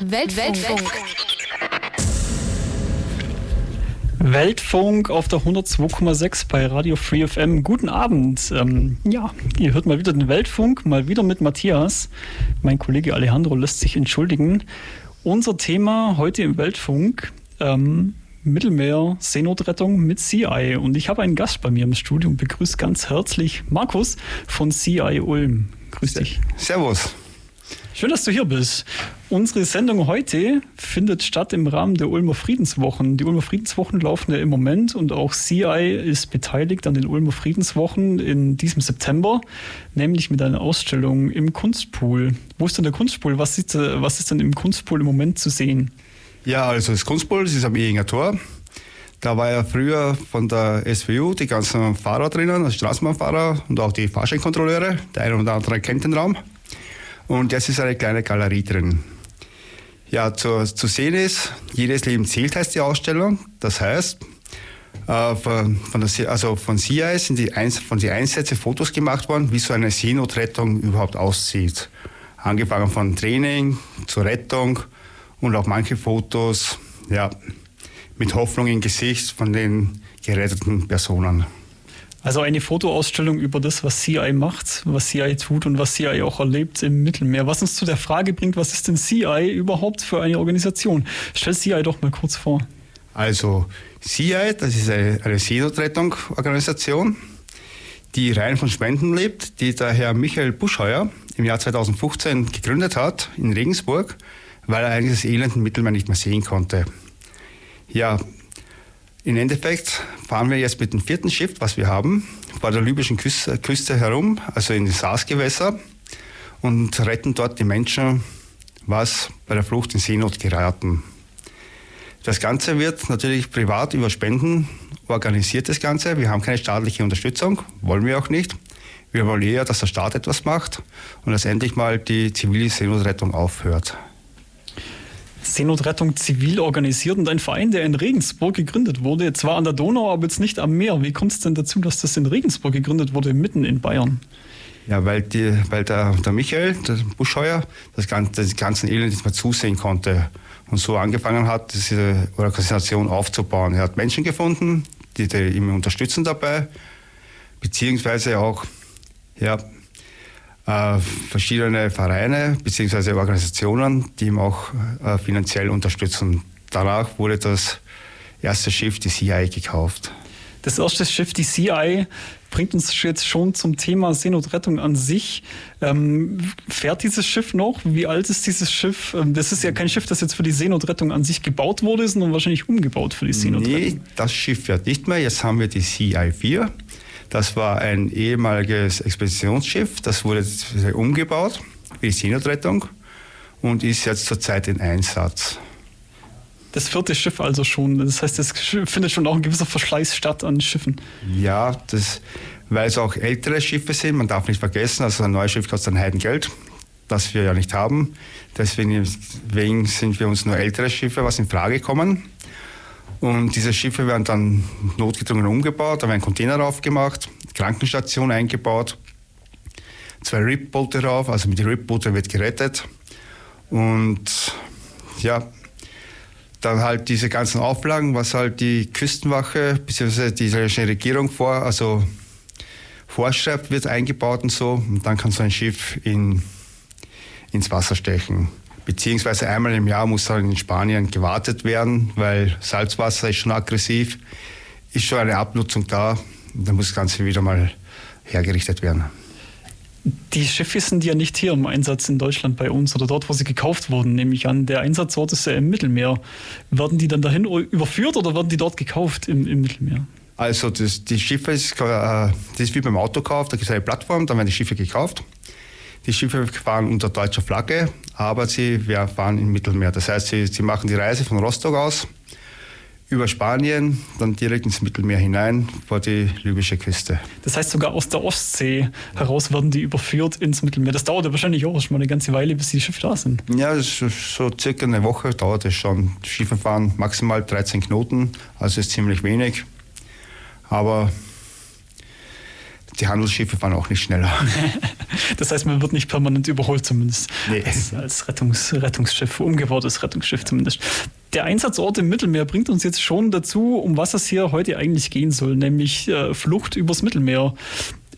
Weltfunk. Weltfunk auf der 102,6 bei Radio Free FM. Guten Abend. Ähm, ja, ihr hört mal wieder den Weltfunk, mal wieder mit Matthias. Mein Kollege Alejandro lässt sich entschuldigen. Unser Thema heute im Weltfunk ähm, Mittelmeer Seenotrettung mit CI. Und ich habe einen Gast bei mir im Studio und begrüße ganz herzlich Markus von CI Ulm. Grüß dich. Servus. Schön, dass du hier bist. Unsere Sendung heute findet statt im Rahmen der Ulmer Friedenswochen. Die Ulmer Friedenswochen laufen ja im Moment und auch CI ist beteiligt an den Ulmer Friedenswochen in diesem September, nämlich mit einer Ausstellung im Kunstpool. Wo ist denn der Kunstpool? Was ist, was ist denn im Kunstpool im Moment zu sehen? Ja, also das Kunstpool, das ist am Ehinger Tor. Da war ja früher von der SWU die ganzen Fahrer drinnen, also Straßenbahnfahrer und auch die Fahrscheinkontrolleure. Der eine oder andere kennt den Raum. Und jetzt ist eine kleine Galerie drin. Ja, zu, zu sehen ist, jedes Leben zählt heißt die Ausstellung. Das heißt, äh, von, der, also von CIA sind die Eins, von den Einsätzen Fotos gemacht worden, wie so eine Seenotrettung überhaupt aussieht. Angefangen von Training zur Rettung und auch manche Fotos, ja, mit Hoffnung im Gesicht von den geretteten Personen. Also eine Fotoausstellung über das, was CI macht, was CI tut und was CI auch erlebt im Mittelmeer. Was uns zu der Frage bringt, was ist denn CI überhaupt für eine Organisation? Stell CI doch mal kurz vor. Also CI, das ist eine, eine Seenotrettung-Organisation, die rein von Spenden lebt, die der Herr Michael Buschheuer im Jahr 2015 gegründet hat in Regensburg, weil er eigentlich das elenden Mittelmeer nicht mehr sehen konnte. Ja, im Endeffekt fahren wir jetzt mit dem vierten Schiff, was wir haben, vor der libyschen Küste, Küste herum, also in die Saasgewässer und retten dort die Menschen, was bei der Flucht in Seenot geraten. Das Ganze wird natürlich privat über Spenden organisiert, das Ganze. Wir haben keine staatliche Unterstützung, wollen wir auch nicht. Wir wollen eher, dass der Staat etwas macht und dass endlich mal die zivile Seenotrettung aufhört. Seenotrettung zivil organisiert und ein Verein, der in Regensburg gegründet wurde, zwar an der Donau, aber jetzt nicht am Meer. Wie kommt es denn dazu, dass das in Regensburg gegründet wurde, mitten in Bayern? Ja, weil, die, weil der, der Michael, der Buschheuer, das ganze, das ganze Elend nicht mehr zusehen konnte und so angefangen hat, diese Organisation aufzubauen. Er hat Menschen gefunden, die, die ihm unterstützen dabei, beziehungsweise auch ja, äh, verschiedene Vereine bzw. Organisationen, die ihm auch äh, finanziell unterstützen. Danach wurde das erste Schiff, die CI, gekauft. Das erste Schiff, die CI, bringt uns jetzt schon zum Thema Seenotrettung an sich. Ähm, fährt dieses Schiff noch? Wie alt ist dieses Schiff? Ähm, das ist ja kein Schiff, das jetzt für die Seenotrettung an sich gebaut wurde, sondern wahrscheinlich umgebaut für die Seenotrettung. Nee, das Schiff fährt nicht mehr. Jetzt haben wir die CI 4. Das war ein ehemaliges Expeditionsschiff, das wurde umgebaut die Seenotrettung und ist jetzt zurzeit in Einsatz. Das vierte Schiff also schon. Das heißt, es findet schon auch ein gewisser Verschleiß statt an Schiffen. Ja, das, weil es auch ältere Schiffe sind. Man darf nicht vergessen, also ein neues Schiff kostet ein Heidengeld, das wir ja nicht haben. Deswegen, deswegen sind wir uns nur ältere Schiffe, was in Frage kommen. Und diese Schiffe werden dann notgedrungen umgebaut, da werden Container draufgemacht, Krankenstation eingebaut, zwei RIP-Boote drauf, also mit den RIP-Booten wird gerettet. Und ja, dann halt diese ganzen Auflagen, was halt die Küstenwache bzw. die israelische Regierung vor, also vorschreibt, wird eingebaut und so. Und dann kann so ein Schiff in, ins Wasser stechen beziehungsweise einmal im Jahr muss dann in Spanien gewartet werden, weil Salzwasser ist schon aggressiv, ist schon eine Abnutzung da, dann muss das Ganze wieder mal hergerichtet werden. Die Schiffe sind ja nicht hier im Einsatz in Deutschland bei uns oder dort, wo sie gekauft wurden, nehme ich an. Der Einsatzort ist ja im Mittelmeer. Werden die dann dahin überführt oder werden die dort gekauft im, im Mittelmeer? Also das, die Schiffe, ist, äh, das ist wie beim Autokauf, da gibt es eine Plattform, da werden die Schiffe gekauft. Die Schiffe fahren unter deutscher Flagge, aber sie fahren im Mittelmeer. Das heißt, sie, sie machen die Reise von Rostock aus über Spanien, dann direkt ins Mittelmeer hinein vor die libysche Küste. Das heißt, sogar aus der Ostsee heraus werden die überführt ins Mittelmeer. Das dauert ja wahrscheinlich auch schon mal eine ganze Weile, bis die Schiffe da sind. Ja, so circa eine Woche dauert es schon. Die Schiffe fahren maximal 13 Knoten, also ist ziemlich wenig. Aber die Handelsschiffe fahren auch nicht schneller. das heißt, man wird nicht permanent überholt zumindest. Nee. Als, als Rettungs, Rettungsschiff, umgebautes Rettungsschiff zumindest. Der Einsatzort im Mittelmeer bringt uns jetzt schon dazu, um was es hier heute eigentlich gehen soll, nämlich äh, Flucht übers Mittelmeer.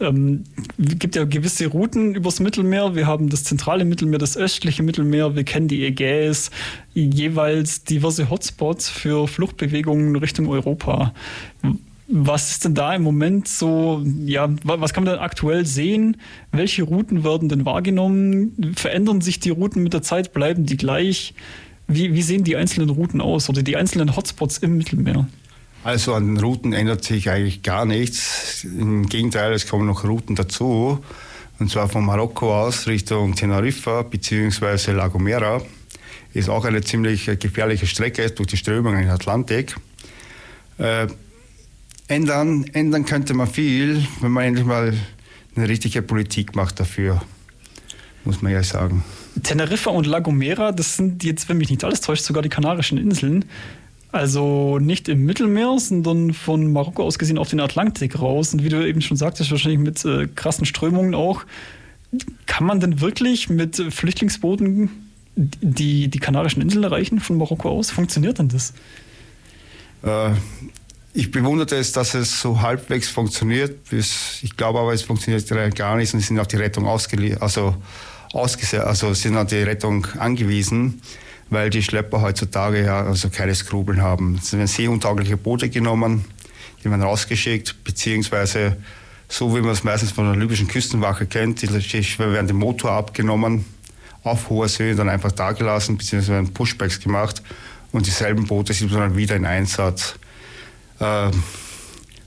Ähm, gibt ja gewisse Routen übers Mittelmeer. Wir haben das zentrale Mittelmeer, das östliche Mittelmeer. Wir kennen die Ägäis, jeweils diverse Hotspots für Fluchtbewegungen Richtung Europa. Was ist denn da im Moment so, ja, was kann man denn aktuell sehen? Welche Routen werden denn wahrgenommen? Verändern sich die Routen mit der Zeit? Bleiben die gleich? Wie, wie sehen die einzelnen Routen aus oder die einzelnen Hotspots im Mittelmeer? Also an den Routen ändert sich eigentlich gar nichts. Im Gegenteil, es kommen noch Routen dazu. Und zwar von Marokko aus Richtung Teneriffa bzw. La Gomera. Ist auch eine ziemlich gefährliche Strecke durch die Strömungen in den Atlantik. Äh, ändern, ändern könnte man viel, wenn man endlich mal eine richtige Politik macht dafür, muss man ja sagen. Teneriffa und La Gomera, das sind jetzt, wenn mich nicht alles täuscht, sogar die Kanarischen Inseln. Also nicht im Mittelmeer, sondern von Marokko aus gesehen auf den Atlantik raus. Und wie du eben schon sagtest, wahrscheinlich mit äh, krassen Strömungen auch. Kann man denn wirklich mit Flüchtlingsbooten die, die Kanarischen Inseln erreichen von Marokko aus? Funktioniert denn das? Äh, ich bewunderte es, dass es so halbwegs funktioniert. Ich glaube aber, es funktioniert gar nicht und sind auf die Rettung also, also sind auf die Rettung angewiesen, weil die Schlepper heutzutage ja also keine Skrupeln haben. Es werden seeuntaugliche Boote genommen, die werden rausgeschickt, beziehungsweise so wie man es meistens von der libyschen Küstenwache kennt, die werden den Motor abgenommen, auf hoher See dann einfach dagelassen, beziehungsweise werden Pushbacks gemacht und dieselben Boote sind dann wieder in Einsatz. Äh,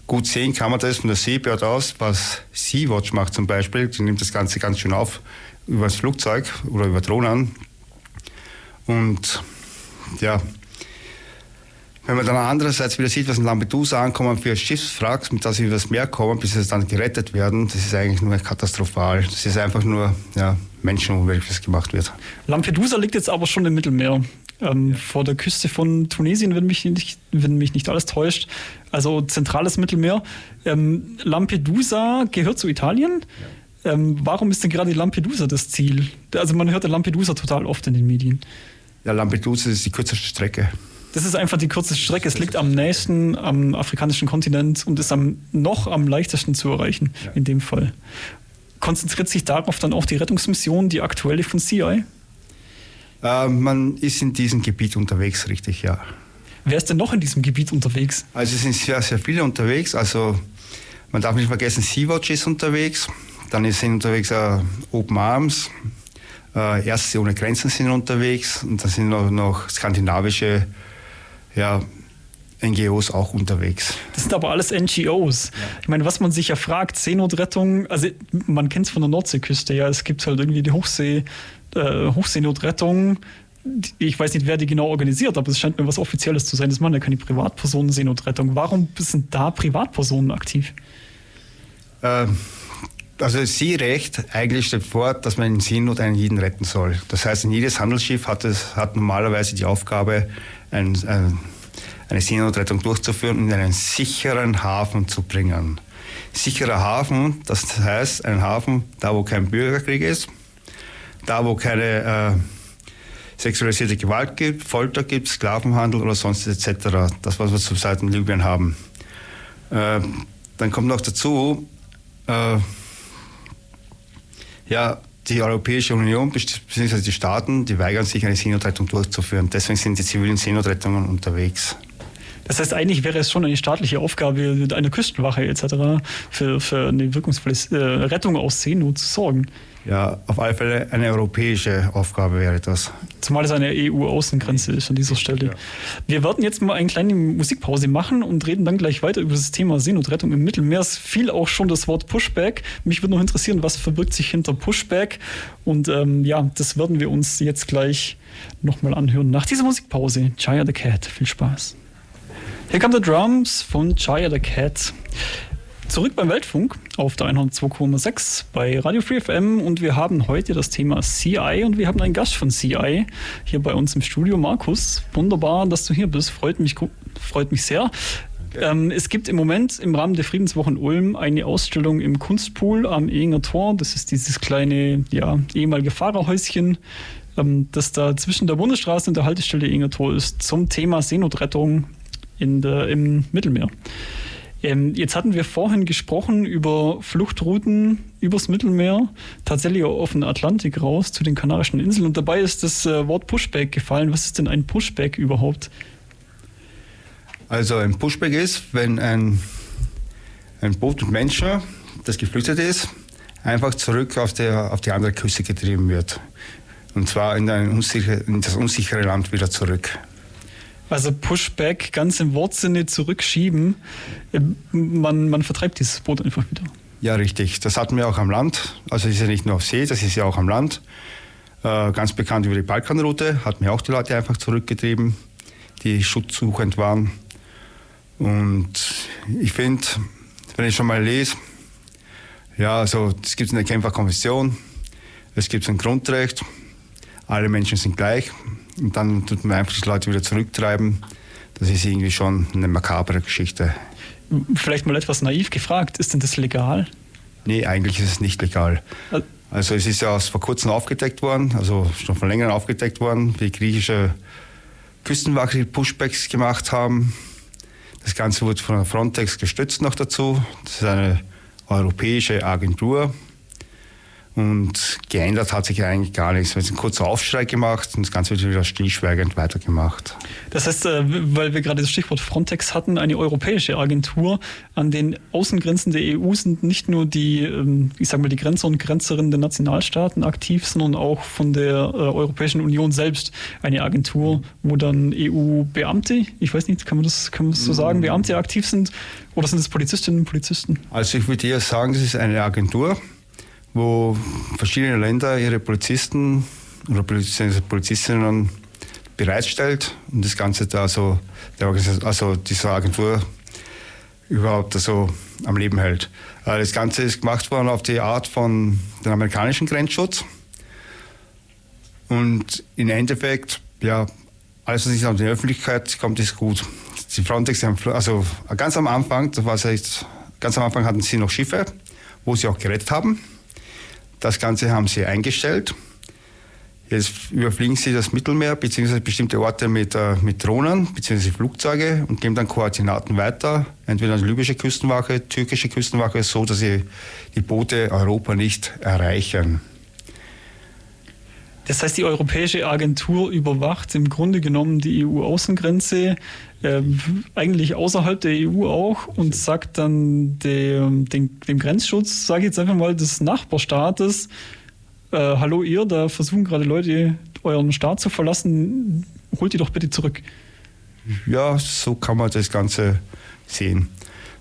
gut sehen kann man das von der Seabird aus, was Sea-Watch macht zum Beispiel. Die nimmt das Ganze ganz schön auf über das Flugzeug oder über Drohnen. Und ja, wenn man dann andererseits wieder sieht, was in Lampedusa ankommen für Schiffswracks, mit das sie übers Meer kommen, bis sie dann gerettet werden, das ist eigentlich nur katastrophal. Das ist einfach nur ja, Menschenunwelt, was gemacht wird. Lampedusa liegt jetzt aber schon im Mittelmeer ähm, ja. vor der Küste von Tunesien, wenn mich nicht, wenn mich nicht alles täuscht. Also zentrales Mittelmeer. Ähm, Lampedusa gehört zu Italien. Ja. Ähm, warum ist denn gerade Lampedusa das Ziel? Also man hört ja Lampedusa total oft in den Medien. Ja, Lampedusa ist die kürzeste Strecke. Das ist einfach die kürzeste Strecke. Es liegt am nächsten am afrikanischen Kontinent und ist am, noch am leichtesten zu erreichen ja. in dem Fall. Konzentriert sich darauf dann auch die Rettungsmission, die aktuelle von CI? Äh, man ist in diesem Gebiet unterwegs, richtig, ja. Wer ist denn noch in diesem Gebiet unterwegs? Also es sind sehr, sehr viele unterwegs. Also man darf nicht vergessen, Sea-Watch ist unterwegs. Dann sind unterwegs äh, Open Arms, äh, Ärzte ohne Grenzen sind unterwegs. Und dann sind noch, noch skandinavische ja, NGOs auch unterwegs. Das sind aber alles NGOs. Ja. Ich meine, was man sich ja fragt, Seenotrettung, also man kennt es von der Nordseeküste, ja, es gibt halt irgendwie die Hochsee, äh, Hochseenotrettung. Ich weiß nicht, wer die genau organisiert, aber es scheint mir was Offizielles zu sein. Das machen ja keine Privatpersonen Seenotrettung. Warum sind da Privatpersonen aktiv? Ähm, also Seerecht eigentlich stellt vor, dass man in Seenot einen jeden retten soll. Das heißt, jedes Handelsschiff hat, es, hat normalerweise die Aufgabe, ein, ein, eine Seenotrettung durchzuführen und in einen sicheren Hafen zu bringen. Sicherer Hafen, das heißt ein Hafen, da wo kein Bürgerkrieg ist, da wo keine äh, sexualisierte Gewalt gibt, Folter gibt, Sklavenhandel oder sonst etc. Das, was wir zurzeit in Libyen haben. Äh, dann kommt noch dazu, äh, ja, die Europäische Union bzw. die Staaten, die weigern sich, eine Seenotrettung durchzuführen. Deswegen sind die zivilen Seenotrettungen unterwegs. Das heißt, eigentlich wäre es schon eine staatliche Aufgabe einer Küstenwache etc. für, für eine wirkungsvolle äh, Rettung aus Seenot zu sorgen. Ja, auf alle Fälle eine europäische Aufgabe wäre das. Zumal es eine EU-Außengrenze ist an dieser Stelle. Ja. Wir werden jetzt mal eine kleine Musikpause machen und reden dann gleich weiter über das Thema Seenotrettung im Mittelmeer. Es fiel auch schon das Wort Pushback. Mich würde noch interessieren, was verbirgt sich hinter Pushback? Und ähm, ja, das werden wir uns jetzt gleich nochmal anhören. Nach dieser Musikpause, Chaya the Cat. Viel Spaß. Hier kommt der Drums von Chaya the Cat. Zurück beim Weltfunk auf der 102,6 bei Radio Free FM und wir haben heute das Thema CI und wir haben einen Gast von CI hier bei uns im Studio, Markus. Wunderbar, dass du hier bist, freut mich, freut mich sehr. Ähm, es gibt im Moment im Rahmen der Friedenswochen Ulm eine Ausstellung im Kunstpool am Ehinger Tor. Das ist dieses kleine, ja, ehemalige Fahrerhäuschen, ähm, das da zwischen der Bundesstraße und der Haltestelle Ehinger Tor ist, zum Thema Seenotrettung in der, im Mittelmeer. Ähm, jetzt hatten wir vorhin gesprochen über Fluchtrouten übers Mittelmeer, tatsächlich auch auf den Atlantik raus zu den Kanarischen Inseln. Und dabei ist das äh, Wort Pushback gefallen. Was ist denn ein Pushback überhaupt? Also ein Pushback ist, wenn ein, ein Boot mit Menschen, das geflüchtet ist, einfach zurück auf, der, auf die andere Küste getrieben wird. Und zwar in, unsicher, in das unsichere Land wieder zurück. Also Pushback, ganz im Wortsinne zurückschieben. Ähm, man, man vertreibt dieses Boot einfach wieder. Ja, richtig. Das hatten wir auch am Land. Also es ist ja nicht nur auf See, das ist ja auch am Land. Äh, ganz bekannt über die Balkanroute, hatten wir auch die Leute einfach zurückgetrieben, die schutzsuchend waren. Und ich finde, wenn ich schon mal lese, ja, also es gibt eine Genfer es gibt ein Grundrecht, alle Menschen sind gleich. Und dann tut man einfach die Leute wieder zurücktreiben. Das ist irgendwie schon eine makabere Geschichte. Vielleicht mal etwas naiv gefragt, ist denn das legal? Nee, eigentlich ist es nicht legal. Also es ist ja vor kurzem aufgedeckt worden, also schon von längerem aufgedeckt worden, wie griechische Küstenwache Pushbacks gemacht haben. Das Ganze wurde von Frontex gestützt noch dazu. Das ist eine europäische Agentur, und geändert hat sich eigentlich gar nichts. Es ist ein kurzer Aufschrei gemacht und das Ganze wird wieder stillschweigend weitergemacht. Das heißt, äh, weil wir gerade das Stichwort Frontex hatten, eine europäische Agentur. An den Außengrenzen der EU sind nicht nur die, ähm, ich sag mal, die Grenzer und Grenzerinnen der Nationalstaaten aktiv, sondern auch von der äh, Europäischen Union selbst eine Agentur, wo dann EU-Beamte, ich weiß nicht, kann man das, kann man das so sagen, Beamte aktiv sind? Oder sind es Polizistinnen und Polizisten? Also ich würde eher sagen, das ist eine Agentur wo verschiedene Länder ihre Polizisten oder Polizistinnen bereitstellt und das Ganze da so, also diese Agentur überhaupt so am Leben hält. Äh, das Ganze ist gemacht worden auf die Art von dem amerikanischen Grenzschutz. Und im Endeffekt, ja, alles, was nicht an die Öffentlichkeit kommt, ist gut. Die Frontex, also ganz am Anfang, das war jetzt, ganz am Anfang hatten sie noch Schiffe, wo sie auch gerettet haben. Das Ganze haben sie eingestellt. Jetzt überfliegen sie das Mittelmeer bzw. bestimmte Orte mit, äh, mit Drohnen bzw. Flugzeuge und geben dann Koordinaten weiter, entweder an die libysche Küstenwache, türkische Küstenwache, so dass sie die Boote Europa nicht erreichen. Das heißt, die Europäische Agentur überwacht im Grunde genommen die EU-Außengrenze, äh, eigentlich außerhalb der EU auch, und sagt dann dem, dem, dem Grenzschutz, sage ich jetzt einfach mal, des Nachbarstaates, äh, hallo ihr, da versuchen gerade Leute euren Staat zu verlassen, holt die doch bitte zurück. Ja, so kann man das Ganze sehen.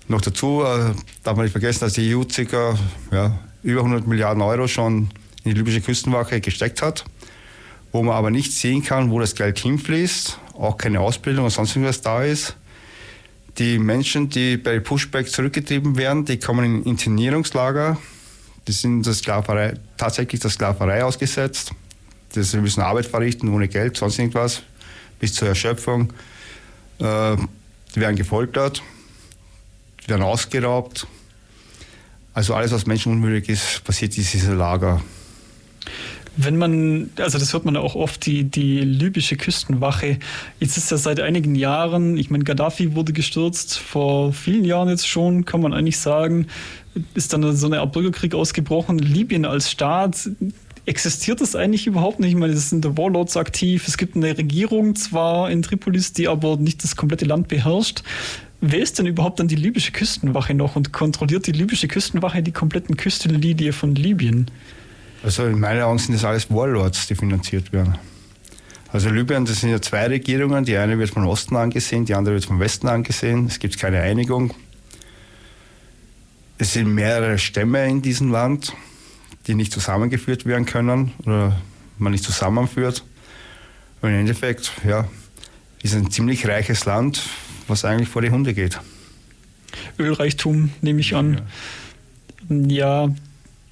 Noch dazu äh, darf man nicht vergessen, dass die EU ca. Ja, über 100 Milliarden Euro schon in die libysche Küstenwache gesteckt hat wo man aber nicht sehen kann, wo das Geld hinfließt, auch keine Ausbildung oder sonst irgendwas da ist. Die Menschen, die bei Pushback zurückgetrieben werden, die kommen in Internierungslager. Die sind der Sklaverei, tatsächlich der Sklaverei ausgesetzt. Sie müssen Arbeit verrichten ohne Geld, sonst irgendwas, bis zur Erschöpfung. Äh, die werden gefoltert, die werden ausgeraubt. Also alles, was menschenunwürdig ist, passiert in diesem Lager. Wenn man, also das hört man auch oft, die, die libysche Küstenwache, jetzt ist ja seit einigen Jahren, ich meine, Gaddafi wurde gestürzt, vor vielen Jahren jetzt schon, kann man eigentlich sagen, ist dann so eine Art Bürgerkrieg ausgebrochen. Libyen als Staat, existiert das eigentlich überhaupt nicht? Ich meine, es sind Warlords aktiv, es gibt eine Regierung zwar in Tripolis, die aber nicht das komplette Land beherrscht. Wer ist denn überhaupt dann die libysche Küstenwache noch und kontrolliert die libysche Küstenwache die kompletten Küstenlinie von Libyen? Also in meinen Augen sind das alles Warlords, die finanziert werden. Also Libyen, das sind ja zwei Regierungen. Die eine wird vom Osten angesehen, die andere wird vom Westen angesehen. Es gibt keine Einigung. Es sind mehrere Stämme in diesem Land, die nicht zusammengeführt werden können oder man nicht zusammenführt. Und im Endeffekt, ja, ist ein ziemlich reiches Land, was eigentlich vor die Hunde geht. Ölreichtum, nehme ich an. Ja, ja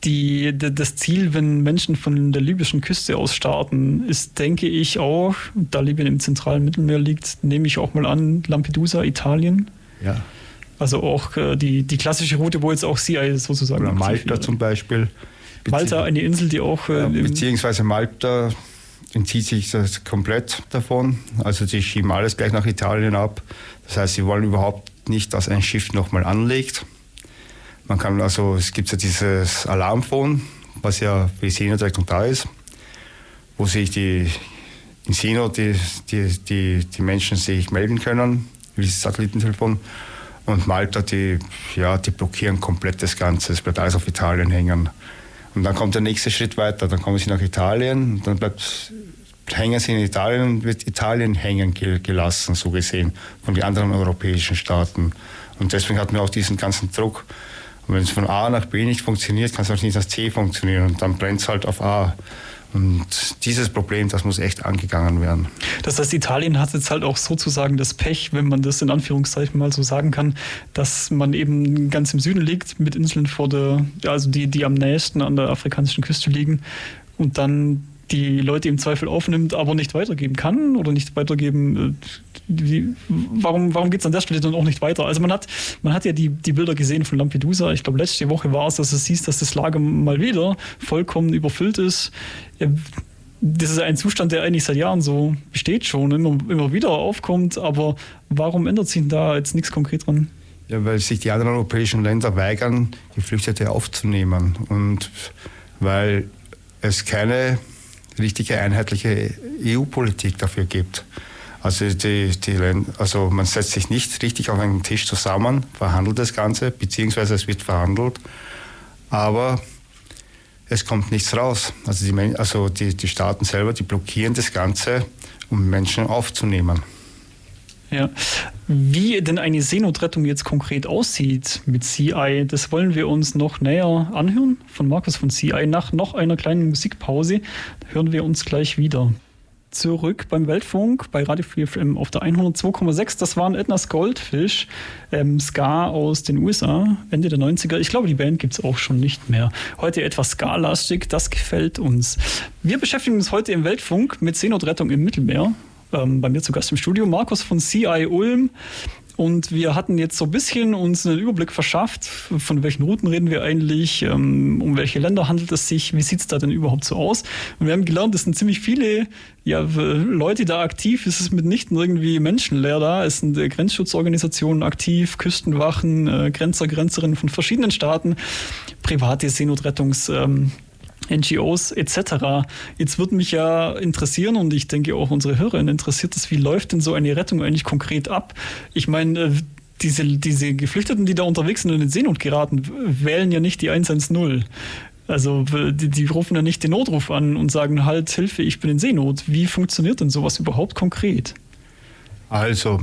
die, das Ziel, wenn Menschen von der libyschen Küste aus starten, ist, denke ich auch, da Libyen im zentralen Mittelmeer liegt, nehme ich auch mal an, Lampedusa, Italien. Ja. Also auch äh, die, die klassische Route, wo jetzt auch CI sozusagen. Oder Malta zum Beispiel. Malta, eine Insel, die auch. Äh, beziehungsweise Malta entzieht sich das komplett davon. Also sie schieben alles gleich nach Italien ab. Das heißt, sie wollen überhaupt nicht, dass ein Schiff nochmal anlegt. Man kann also, es gibt ja dieses Alarmphone, was ja für die Seenotrettung da ist, wo sich die in Seenot die, die, die, die Menschen sich melden können, wie das Satellitentelefon. Und Malta, die, ja, die blockieren komplett das Ganze. Es bleibt alles auf Italien hängen. Und dann kommt der nächste Schritt weiter. Dann kommen sie nach Italien. Dann bleibt, hängen sie in Italien und wird Italien hängen gelassen, so gesehen, von den anderen europäischen Staaten. Und deswegen hatten wir auch diesen ganzen Druck. Und wenn es von A nach B nicht funktioniert, kann es auch nicht nach C funktionieren. Und dann brennt es halt auf A. Und dieses Problem, das muss echt angegangen werden. Das heißt, Italien hat jetzt halt auch sozusagen das Pech, wenn man das in Anführungszeichen mal so sagen kann, dass man eben ganz im Süden liegt, mit Inseln vor der, also die, die am nächsten an der afrikanischen Küste liegen und dann die Leute im Zweifel aufnimmt, aber nicht weitergeben kann oder nicht weitergeben. Äh, wie, warum warum geht es an der Stelle dann auch nicht weiter? Also man hat, man hat ja die, die Bilder gesehen von Lampedusa. Ich glaube, letzte Woche war es, dass es hieß, dass das Lager mal wieder vollkommen überfüllt ist. Das ist ein Zustand, der eigentlich seit Jahren so besteht schon, immer, immer wieder aufkommt. Aber warum ändert sich da jetzt nichts konkret dran? Ja, weil sich die anderen europäischen Länder weigern, Geflüchtete aufzunehmen. Und weil es keine richtige einheitliche EU-Politik dafür gibt. Also, die, die, also man setzt sich nicht richtig auf einen Tisch zusammen, verhandelt das Ganze, beziehungsweise es wird verhandelt, aber es kommt nichts raus. Also die, also die, die Staaten selber, die blockieren das Ganze, um Menschen aufzunehmen. Ja. Wie denn eine Seenotrettung jetzt konkret aussieht mit CI, das wollen wir uns noch näher anhören von Markus von CI. Nach noch einer kleinen Musikpause hören wir uns gleich wieder. Zurück beim Weltfunk bei Radio 4 FM auf der 102,6. Das waren Edna's Goldfish, ähm, Ska aus den USA, Ende der 90er. Ich glaube, die Band gibt es auch schon nicht mehr. Heute etwas Ska-lastig, das gefällt uns. Wir beschäftigen uns heute im Weltfunk mit Seenotrettung im Mittelmeer ähm, bei mir zu Gast im Studio, Markus von CI Ulm. Und wir hatten jetzt so ein bisschen uns einen Überblick verschafft, von welchen Routen reden wir eigentlich, ähm, um welche Länder handelt es sich, wie sieht es da denn überhaupt so aus. Und wir haben gelernt, es sind ziemlich viele ja, Leute da aktiv, es ist mitnichten irgendwie menschenleer da, es sind äh, Grenzschutzorganisationen aktiv, Küstenwachen, äh, Grenzer, Grenzerinnen von verschiedenen Staaten, private Seenotrettungs- ähm, NGOs etc. Jetzt würde mich ja interessieren und ich denke auch unsere Hörerinnen interessiert es, wie läuft denn so eine Rettung eigentlich konkret ab? Ich meine, äh, diese, diese Geflüchteten, die da unterwegs sind und in Seenot geraten, wählen ja nicht die 110. Also die, die, rufen ja nicht den Notruf an und sagen, halt, Hilfe, ich bin in Seenot. Wie funktioniert denn sowas überhaupt konkret? Also,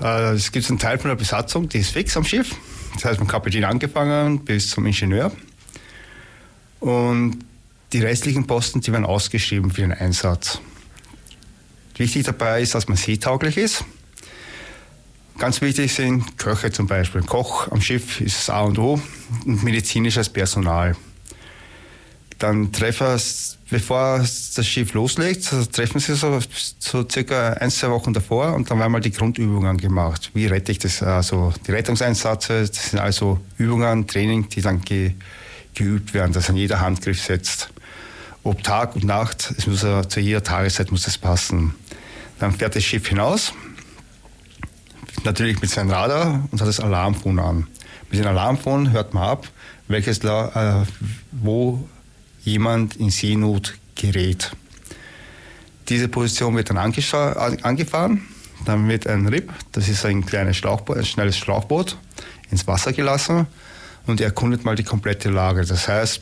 äh, es gibt einen Teil von der Besatzung, die ist fix am Schiff. Das heißt, vom Kapitän angefangen bis zum Ingenieur. Und die restlichen Posten, die werden ausgeschrieben für den Einsatz. Wichtig dabei ist, dass man seetauglich ist. Ganz wichtig sind Köche zum Beispiel. Koch am Schiff ist das A und O und medizinisches Personal. Dann treffen, bevor das Schiff loslegt, treffen sie so, so circa ein, zwei Wochen davor und dann werden mal die Grundübungen gemacht. Wie rette ich das? Also die Rettungseinsätze, das sind also Übungen, Training, die dann ge, geübt werden, dass an jeder Handgriff setzt ob Tag und Nacht, es muss zu jeder Tageszeit muss es passen. Dann fährt das Schiff hinaus, natürlich mit seinem Radar und hat das Alarmphone an. Mit dem Alarmphone hört man ab, welches, äh, wo jemand in Seenot gerät. Diese Position wird dann angefahren, dann wird ein RIP, das ist ein kleines Schlauchboot, ein schnelles Schlauchboot, ins Wasser gelassen und erkundet mal die komplette Lage. Das heißt,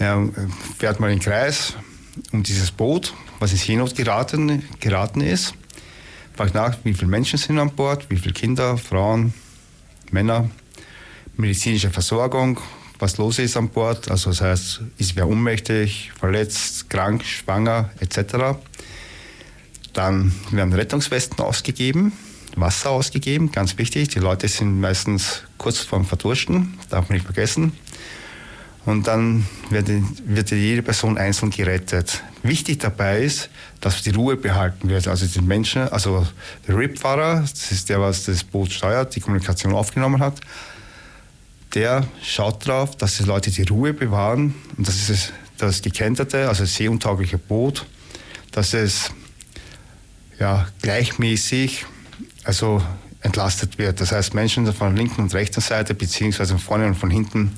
er fährt mal in den Kreis um dieses Boot, was in Seenot geraten, geraten ist, fragt nach, wie viele Menschen sind an Bord, wie viele Kinder, Frauen, Männer, medizinische Versorgung, was los ist an Bord, also das heißt, ist wer ohnmächtig, verletzt, krank, schwanger etc. Dann werden Rettungswesten ausgegeben, Wasser ausgegeben, ganz wichtig. Die Leute sind meistens kurz vorm Verdursten, darf man nicht vergessen. Und dann wird, wird jede Person einzeln gerettet. Wichtig dabei ist, dass die Ruhe behalten wird. Also die Menschen, also der RIP-Fahrer, das ist der, was das Boot steuert, die Kommunikation aufgenommen hat, der schaut darauf, dass die Leute die Ruhe bewahren und das ist das gekenterte, also seeuntaugliche Boot, dass es ja, gleichmäßig also entlastet wird. Das heißt, Menschen von der linken und rechten Seite beziehungsweise von vorne und von hinten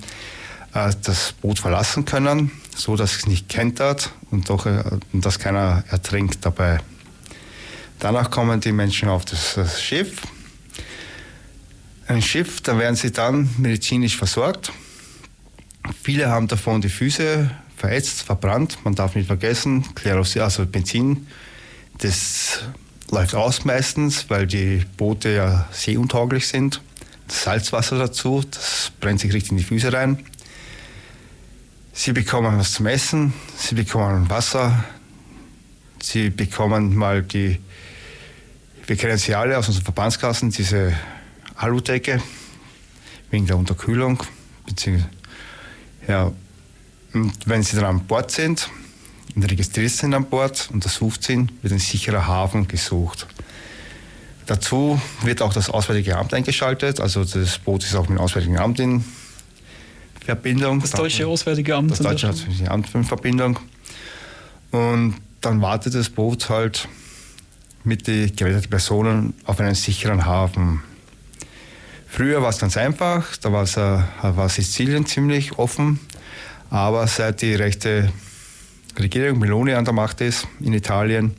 das Boot verlassen können, so dass es nicht kentert und, doch, äh, dass keiner ertrinkt dabei. Danach kommen die Menschen auf das, Schiff. Ein Schiff, da werden sie dann medizinisch versorgt. Viele haben davon die Füße verätzt, verbrannt. Man darf nicht vergessen, Klerosil, also Benzin, das läuft aus meistens, weil die Boote ja seeuntauglich sind. Salzwasser dazu, das brennt sich richtig in die Füße rein. Sie bekommen was zum Essen, sie bekommen Wasser, sie bekommen mal die, wir kennen sie alle aus unseren Verbandskassen, diese Aludecke wegen der Unterkühlung. Ja, und wenn sie dann an Bord sind und registriert sind an Bord, untersucht sind, wird ein sicherer Hafen gesucht. Dazu wird auch das Auswärtige Amt eingeschaltet, also das Boot ist auch mit dem Auswärtigen Amt in Verbindung. Das deutsche Auswärtige Amt. Das deutsche Auswärtige Amt in Verbindung. Und dann wartet das Boot halt mit den geretteten Personen auf einen sicheren Hafen. Früher war es ganz einfach, da äh, war Sizilien ziemlich offen, aber seit die rechte Regierung Meloni an der Macht ist in Italien,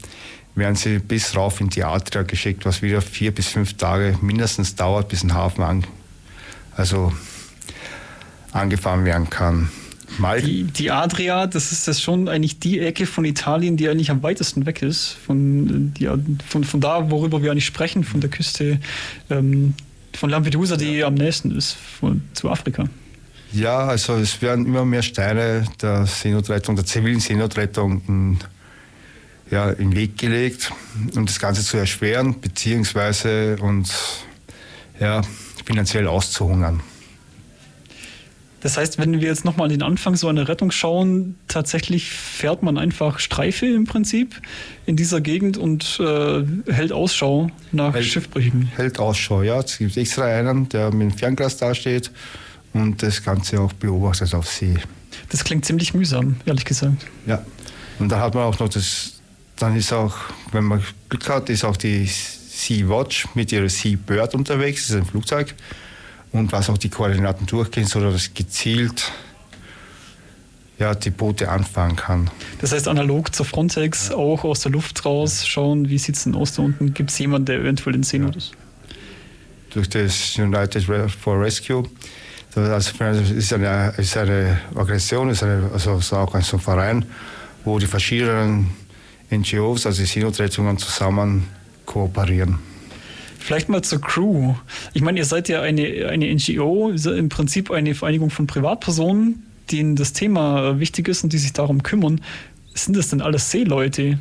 werden sie bis rauf in die Adria geschickt, was wieder vier bis fünf Tage mindestens dauert, bis ein Hafen an, also angefahren werden kann. Die, die, Adria, das ist das schon eigentlich die Ecke von Italien, die eigentlich am weitesten weg ist. Von, die, von, von da, worüber wir eigentlich sprechen, von der Küste ähm, von Lampedusa, die ja. am nächsten ist von, zu Afrika. Ja, also es werden immer mehr Steine der Seenotrettung, der zivilen Seenotrettung in, ja, den Weg gelegt, um das Ganze zu erschweren, beziehungsweise und ja, finanziell auszuhungern. Das heißt, wenn wir jetzt nochmal an den Anfang so einer Rettung schauen, tatsächlich fährt man einfach Streife im Prinzip in dieser Gegend und äh, hält Ausschau nach hält, Schiffbrüchigen. Hält Ausschau, ja. Es gibt extra einen, der mit dem Fernglas dasteht und das Ganze auch beobachtet auf See. Das klingt ziemlich mühsam, ehrlich gesagt. Ja. Und dann hat man auch noch das, dann ist auch, wenn man Glück hat, ist auch die Sea Watch mit ihrer Sea Bird unterwegs, das ist ein Flugzeug und was auch die Koordinaten durchgehen, sodass gezielt ja, die Boote anfangen kann. Das heißt, analog zur Frontex ja. auch aus der Luft raus schauen, wie sieht es denn aus da unten? Gibt es jemanden, der eventuell in ja. ist? Durch das United for Rescue. Das ist eine, ist eine Organisation, ist eine, also ist auch ein Verein, wo die verschiedenen NGOs, also die Seenotrettungen, zusammen kooperieren. Vielleicht mal zur Crew. Ich meine, ihr seid ja eine, eine NGO, im Prinzip eine Vereinigung von Privatpersonen, denen das Thema wichtig ist und die sich darum kümmern. Sind das denn alles Seeleute?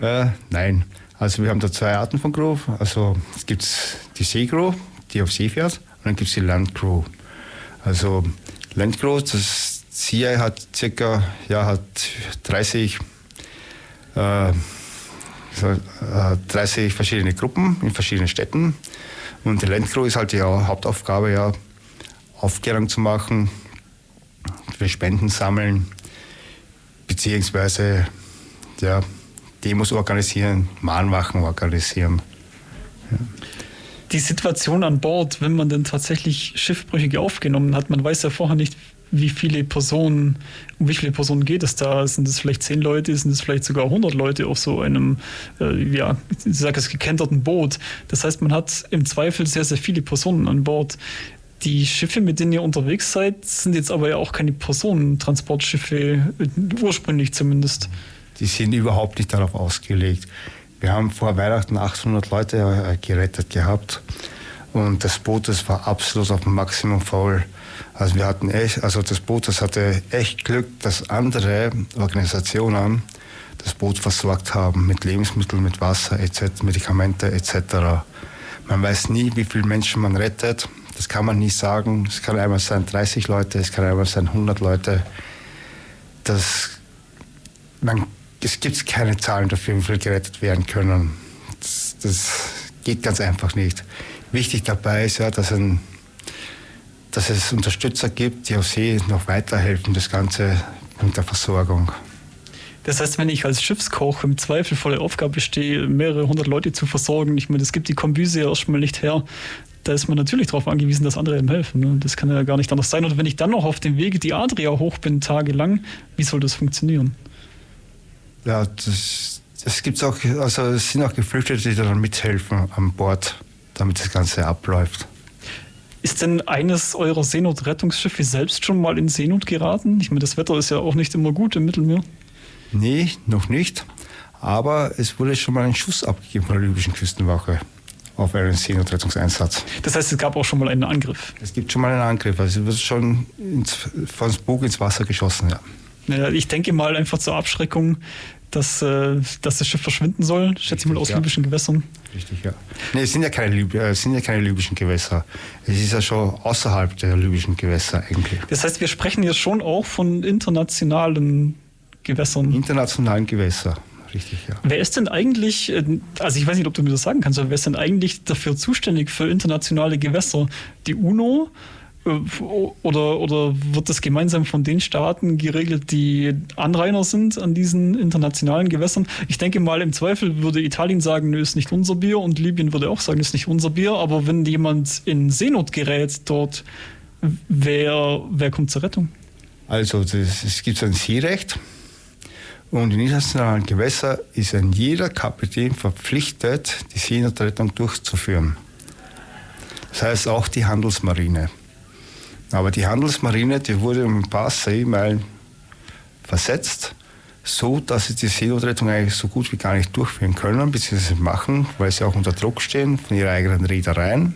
Äh, nein. Also wir haben da zwei Arten von Crew. Also es gibt die Seecrew, die auf See fährt, und dann gibt es die Landcrew. Also Landcrew, das CIA hat circa ja, hat 30 äh, 30 äh, verschiedene Gruppen in verschiedenen Städten. Und die Landcrew ist halt die Hauptaufgabe, ja, Aufklärung zu machen, für Spenden sammeln, beziehungsweise ja, Demos organisieren, Mahnwachen organisieren. Ja. Die Situation an Bord, wenn man denn tatsächlich Schiffbrüchige aufgenommen hat, man weiß ja vorher nicht, wie viele Personen, um wie viele Personen geht es da? Sind es vielleicht zehn Leute, sind es vielleicht sogar 100 Leute auf so einem, äh, ja, ich sage es, gekenterten Boot? Das heißt, man hat im Zweifel sehr, sehr viele Personen an Bord. Die Schiffe, mit denen ihr unterwegs seid, sind jetzt aber ja auch keine Personentransportschiffe, ursprünglich zumindest. Die sind überhaupt nicht darauf ausgelegt. Wir haben vor Weihnachten 800 Leute äh, gerettet gehabt und das Boot das war absolut auf dem Maximum voll. Also wir hatten echt, also das Boot, das hatte echt Glück, dass andere Organisationen das Boot versorgt haben mit Lebensmitteln, mit Wasser etc., Medikamente etc. Man weiß nie, wie viele Menschen man rettet. Das kann man nicht sagen. Es kann einmal sein 30 Leute, es kann einmal sein 100 Leute. Das, man, es gibt keine Zahlen dafür, wie viele gerettet werden können. Das, das geht ganz einfach nicht. Wichtig dabei ist ja, dass, ein, dass es Unterstützer gibt, die auf See noch weiterhelfen, das Ganze mit der Versorgung. Das heißt, wenn ich als Schiffskoch im Zweifel vor der Aufgabe stehe, mehrere hundert Leute zu versorgen, ich meine, das gibt die Kombüse ja erstmal nicht her, da ist man natürlich darauf angewiesen, dass andere ihm helfen. Ne? Das kann ja gar nicht anders sein. Und wenn ich dann noch auf dem Wege die Adria hoch bin, tagelang, wie soll das funktionieren? Ja, das, das gibt's auch, also es sind auch Geflüchtete, die dann mithelfen an Bord, damit das Ganze abläuft. Ist denn eines eurer Seenotrettungsschiffe selbst schon mal in Seenot geraten? Ich meine, das Wetter ist ja auch nicht immer gut im Mittelmeer. Nee, noch nicht. Aber es wurde schon mal ein Schuss abgegeben von der libyschen Küstenwache auf einen Seenotrettungseinsatz. Das heißt, es gab auch schon mal einen Angriff? Es gibt schon mal einen Angriff. Also es wird schon ins, von Bug ins Wasser geschossen, ja. Naja, ich denke mal einfach zur Abschreckung, dass, äh, dass das Schiff verschwinden soll, schätze ich mal aus ja. libyschen Gewässern. Richtig, ja. Nee, es sind ja, keine, Lib äh, es sind ja keine libyschen Gewässer. Es ist ja schon außerhalb der libyschen Gewässer eigentlich. Das heißt, wir sprechen jetzt schon auch von internationalen Gewässern. Internationalen Gewässer, richtig, ja. Wer ist denn eigentlich, äh, also ich weiß nicht, ob du mir das sagen kannst, aber wer ist denn eigentlich dafür zuständig für internationale Gewässer? Die UNO? Äh, oder, oder wird das gemeinsam von den Staaten geregelt, die Anrainer sind an diesen internationalen Gewässern? Ich denke mal, im Zweifel würde Italien sagen, nö, ist nicht unser Bier und Libyen würde auch sagen, ist nicht unser Bier. Aber wenn jemand in Seenot gerät dort, wer, wer kommt zur Rettung? Also das, es gibt ein Seerecht und in internationalen Gewässern ist ein jeder Kapitän verpflichtet, die Seenotrettung durchzuführen. Das heißt auch die Handelsmarine. Aber die Handelsmarine, die wurde um ein paar Seemeilen versetzt, so dass sie die Seenotrettung eigentlich so gut wie gar nicht durchführen können, beziehungsweise machen, weil sie auch unter Druck stehen von ihren eigenen Reedereien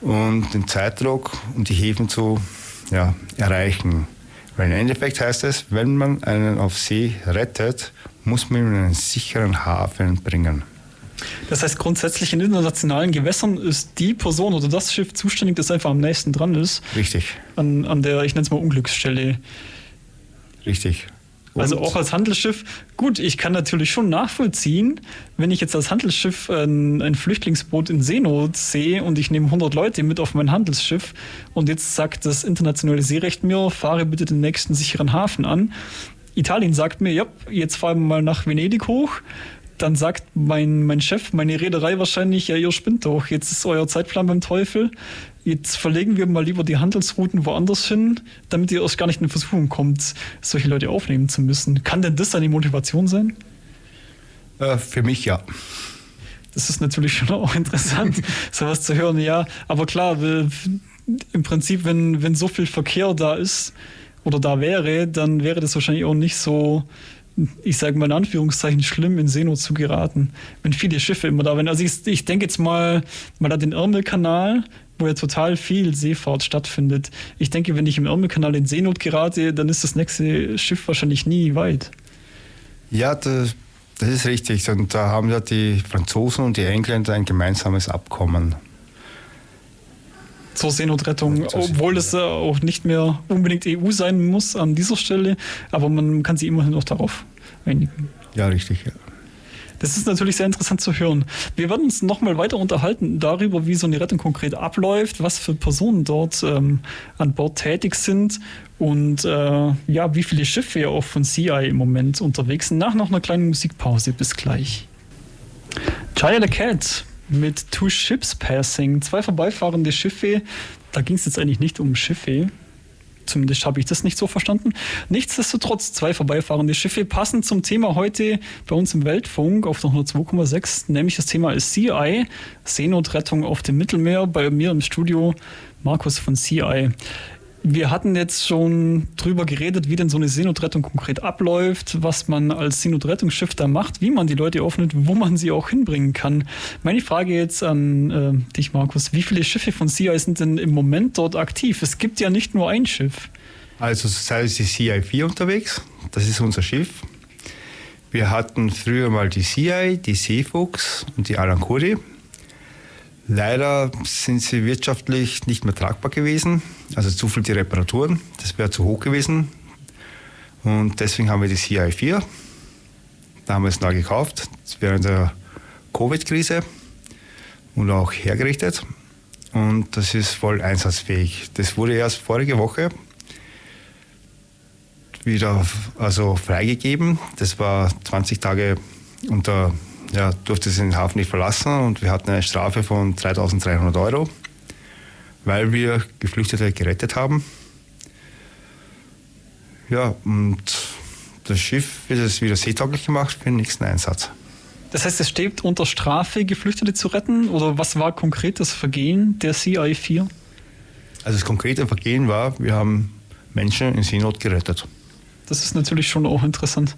und den Zeitdruck, um die Häfen zu ja, erreichen. Weil im Endeffekt heißt es, wenn man einen auf See rettet, muss man ihn in einen sicheren Hafen bringen. Das heißt, grundsätzlich in internationalen Gewässern ist die Person oder das Schiff zuständig, das einfach am nächsten dran ist. Richtig. An, an der, ich nenne es mal Unglücksstelle. Richtig. Und also auch als Handelsschiff, gut, ich kann natürlich schon nachvollziehen, wenn ich jetzt als Handelsschiff ein, ein, Flüchtlingsboot in Seenot sehe und ich nehme 100 Leute mit auf mein Handelsschiff und jetzt sagt das internationale Seerecht mir, fahre bitte den nächsten sicheren Hafen an. Italien sagt mir, ja, jetzt fahren wir mal nach Venedig hoch dann sagt mein, mein Chef, meine Reederei wahrscheinlich, ja, ihr spinnt doch, jetzt ist euer Zeitplan beim Teufel. Jetzt verlegen wir mal lieber die Handelsrouten woanders hin, damit ihr erst gar nicht in Versuchung kommt, solche Leute aufnehmen zu müssen. Kann denn das eine Motivation sein? Äh, für mich ja. Das ist natürlich schon auch interessant, sowas zu hören, ja. Aber klar, im Prinzip, wenn, wenn so viel Verkehr da ist oder da wäre, dann wäre das wahrscheinlich auch nicht so ich sage mal in Anführungszeichen, schlimm in Seenot zu geraten, wenn viele Schiffe immer da wären. Also ich, ich denke jetzt mal, mal an den Ärmelkanal, wo ja total viel Seefahrt stattfindet. Ich denke, wenn ich im Ärmelkanal in Seenot gerate, dann ist das nächste Schiff wahrscheinlich nie weit. Ja, das, das ist richtig. Und da haben ja die Franzosen und die Engländer ein gemeinsames Abkommen zur Seenotrettung, obwohl es auch nicht mehr unbedingt EU sein muss an dieser Stelle, aber man kann sich immerhin noch darauf einigen. Ja, richtig, ja. Das ist natürlich sehr interessant zu hören. Wir werden uns nochmal weiter unterhalten darüber, wie so eine Rettung konkret abläuft, was für Personen dort ähm, an Bord tätig sind und äh, ja, wie viele Schiffe ja auch von CI im Moment unterwegs sind. Nach noch einer kleinen Musikpause. Bis gleich. Chaya the Cat mit Two Ships Passing, zwei vorbeifahrende Schiffe. Da ging es jetzt eigentlich nicht um Schiffe. Zumindest habe ich das nicht so verstanden. Nichtsdestotrotz, zwei vorbeifahrende Schiffe passen zum Thema heute bei uns im Weltfunk auf der 102,6, nämlich das Thema ist CI, Seenotrettung auf dem Mittelmeer. Bei mir im Studio Markus von CI. Wir hatten jetzt schon drüber geredet, wie denn so eine Seenotrettung konkret abläuft, was man als Seenotrettungsschiff da macht, wie man die Leute aufnimmt, wo man sie auch hinbringen kann. Meine Frage jetzt an äh, dich, Markus, wie viele Schiffe von CI sind denn im Moment dort aktiv? Es gibt ja nicht nur ein Schiff. Also zurzeit ist die CI4 unterwegs, das ist unser Schiff. Wir hatten früher mal die CI, die Seefuchs und die Alancuri. Leider sind sie wirtschaftlich nicht mehr tragbar gewesen, also zu viel die Reparaturen, das wäre zu hoch gewesen. Und deswegen haben wir die CI4 damals neu gekauft, während der Covid-Krise und auch hergerichtet. Und das ist voll einsatzfähig. Das wurde erst vorige Woche wieder also freigegeben. Das war 20 Tage unter, ja, durfte den Hafen nicht verlassen und wir hatten eine Strafe von 3300 Euro, weil wir Geflüchtete gerettet haben. Ja, und das Schiff ist es wieder seetauglich gemacht für den nächsten Einsatz. Das heißt, es steht unter Strafe, Geflüchtete zu retten? Oder was war konkret das Vergehen der CI4? Also das konkrete Vergehen war, wir haben Menschen in Seenot gerettet. Das ist natürlich schon auch interessant.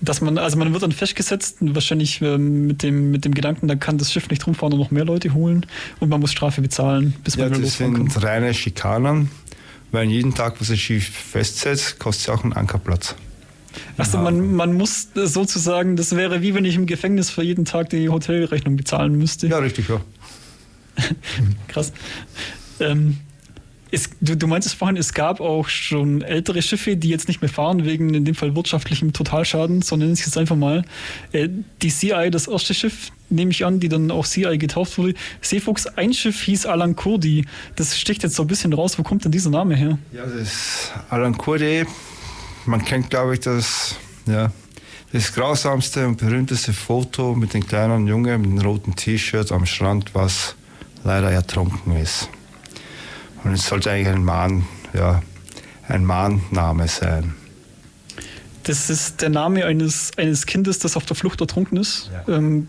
Dass man, also man wird dann festgesetzt, wahrscheinlich ähm, mit, dem, mit dem Gedanken, da kann das Schiff nicht rumfahren und noch mehr Leute holen und man muss Strafe bezahlen, bis man ja, wieder losfahren kann. Das sind reine Schikanen, weil jeden Tag, was das Schiff festsetzt, kostet es auch einen Ankerplatz. Achso, man, man muss sozusagen, das wäre wie wenn ich im Gefängnis für jeden Tag die Hotelrechnung bezahlen müsste. Ja, richtig, ja. Krass. Ähm, es, du, du meintest vorhin, es gab auch schon ältere Schiffe, die jetzt nicht mehr fahren, wegen in dem Fall wirtschaftlichem Totalschaden, sondern ich jetzt einfach mal. Äh, die CI, das erste Schiff, nehme ich an, die dann auch CI getauft wurde. Seefuchs, ein Schiff hieß Alan Kurdi. Das sticht jetzt so ein bisschen raus. Wo kommt denn dieser Name her? Ja, das ist Alan Kurdi man kennt, glaube ich, das, ja, das grausamste und berühmteste Foto mit dem kleinen Jungen mit dem roten T-Shirt am Strand, was leider ertrunken ist. Und es sollte eigentlich ein Mann, ja, ein Mannname sein. Das ist der Name eines, eines Kindes, das auf der Flucht ertrunken ist. Ja. Ähm,